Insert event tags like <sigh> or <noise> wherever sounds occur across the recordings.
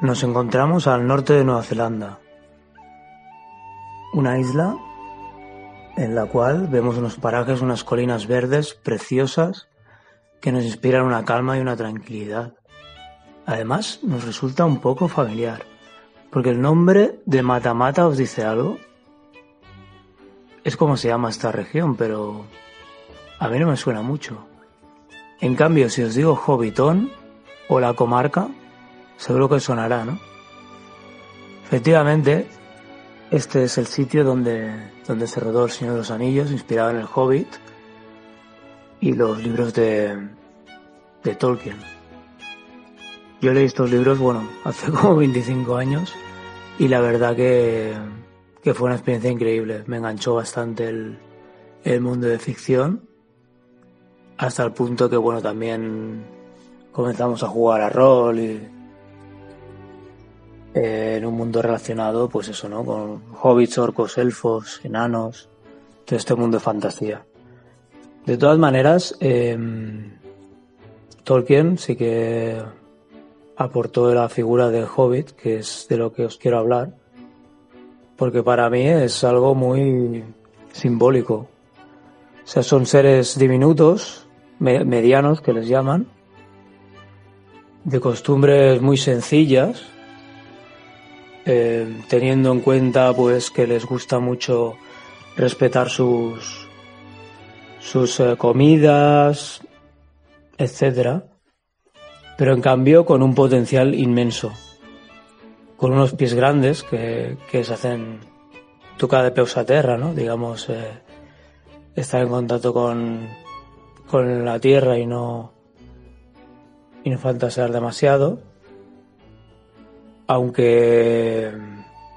Nos encontramos al norte de Nueva Zelanda, una isla en la cual vemos unos parajes, unas colinas verdes preciosas que nos inspiran una calma y una tranquilidad. Además, nos resulta un poco familiar, porque el nombre de Matamata os dice algo. Es como se llama esta región, pero a mí no me suena mucho. En cambio, si os digo Hobbiton o la comarca, seguro que sonará, ¿no? Efectivamente, este es el sitio donde, donde se rodó El Señor de los Anillos, inspirado en el Hobbit y los libros de, de Tolkien. Yo leí estos libros, bueno, <laughs> hace como 25 años y la verdad que, que fue una experiencia increíble. Me enganchó bastante el, el mundo de ficción hasta el punto que, bueno, también comenzamos a jugar a rol y en un mundo relacionado, pues eso, ¿no? Con hobbits, orcos, elfos, enanos, todo este mundo de fantasía. De todas maneras, eh, Tolkien sí que aportó la figura del hobbit, que es de lo que os quiero hablar, porque para mí es algo muy simbólico. O sea, son seres diminutos, medianos que les llaman, de costumbres muy sencillas, eh, teniendo en cuenta pues que les gusta mucho respetar sus sus eh, comidas, etcétera, pero en cambio con un potencial inmenso, con unos pies grandes que, que se hacen tocar de peus a terra, ¿no? Digamos, eh, estar en contacto con, con la tierra y no y no fantasear demasiado aunque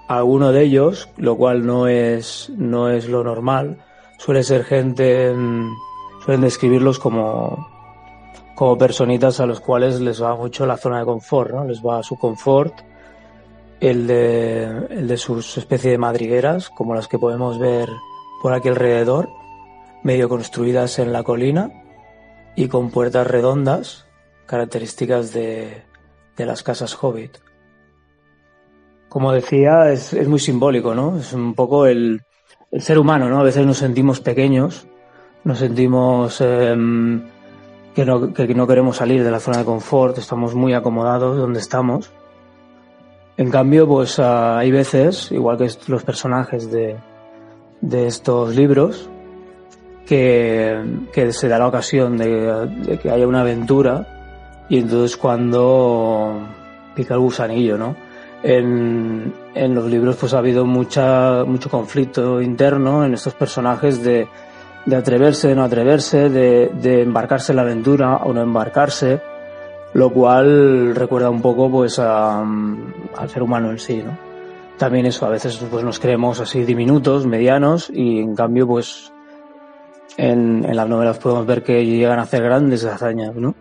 alguno de ellos, lo cual no es, no es lo normal, suele ser gente, mm, suelen describirlos como, como personitas a los cuales les va mucho la zona de confort, ¿no? Les va su confort, el de, el de sus especie de madrigueras, como las que podemos ver por aquí alrededor, medio construidas en la colina y con puertas redondas, características de, de las casas hobbit. Como decía, es, es muy simbólico, ¿no? Es un poco el, el, ser humano, ¿no? A veces nos sentimos pequeños, nos sentimos eh, que, no, que no queremos salir de la zona de confort, estamos muy acomodados donde estamos. En cambio, pues uh, hay veces, igual que los personajes de, de estos libros, que, que, se da la ocasión de, de, que haya una aventura y entonces cuando pica el gusanillo, ¿no? En, en los libros pues ha habido mucha, mucho conflicto interno en estos personajes de, de atreverse, de no atreverse, de, embarcarse en la aventura o no embarcarse, lo cual recuerda un poco pues al ser humano en sí, ¿no? También eso, a veces pues nos creemos así diminutos, medianos, y en cambio pues en, en las novelas podemos ver que llegan a hacer grandes hazañas, ¿no?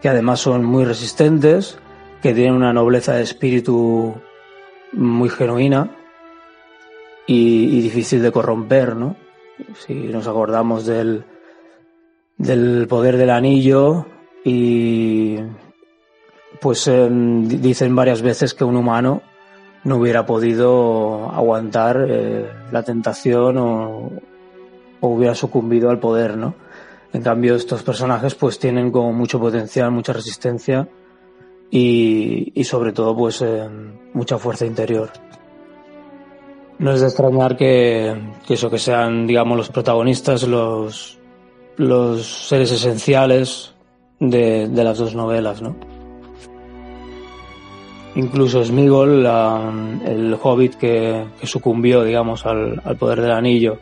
Que además son muy resistentes, que tienen una nobleza de espíritu muy genuina y, difícil de corromper, ¿no? Si nos acordamos del, del poder del anillo y pues eh, dicen varias veces que un humano no hubiera podido aguantar eh, la tentación o, o, hubiera sucumbido al poder, ¿no? En cambio, estos personajes pues tienen como mucho potencial, mucha resistencia y, y sobre todo pues eh, mucha fuerza interior. No es de extrañar que, eso que sean digamos los protagonistas, los, los seres esenciales de, de las dos novelas, ¿no? Incluso Smigol, el hobbit que, que sucumbió, digamos, al, al, poder del anillo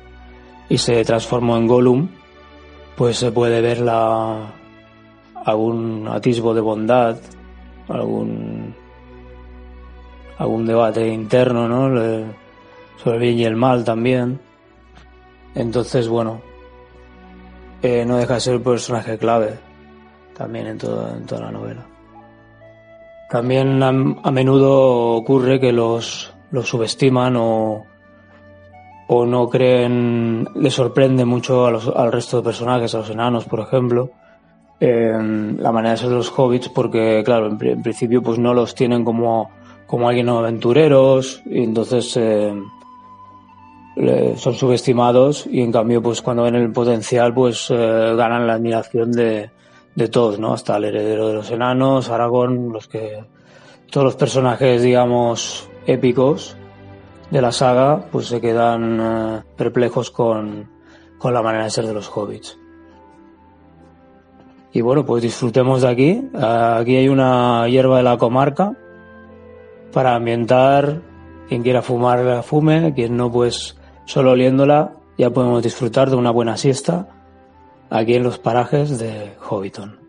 y se transformó en Gollum, pues se puede ver la, algún atisbo de bondad, algún algún debate interno, ¿no? sobre el bien y el mal también. Entonces, bueno, eh, no deja de ser un personaje clave también en toda, en toda la novela. También a, menudo ocurre que los, los subestiman o, o no creen, le sorprende mucho al resto de personajes, a los enanos, por ejemplo, la manera de ser los hobbits porque, claro, en, principio pues no los tienen como, como alguien aventureros y entonces eh, son subestimados y en cambio pues cuando ven el potencial pues eh, ganan la admiración de, de todos, ¿no? Hasta el heredero de los enanos, Aragorn, los que todos los personajes digamos épicos de la saga pues se quedan eh, perplejos con, con la manera de ser de los hobbits. Y bueno, pues disfrutemos de aquí. Aquí hay una hierba de la comarca para ambientar. Quien quiera fumar, fume. Quien no, pues solo oliéndola ya podemos disfrutar de una buena siesta aquí en los parajes de Hobbiton.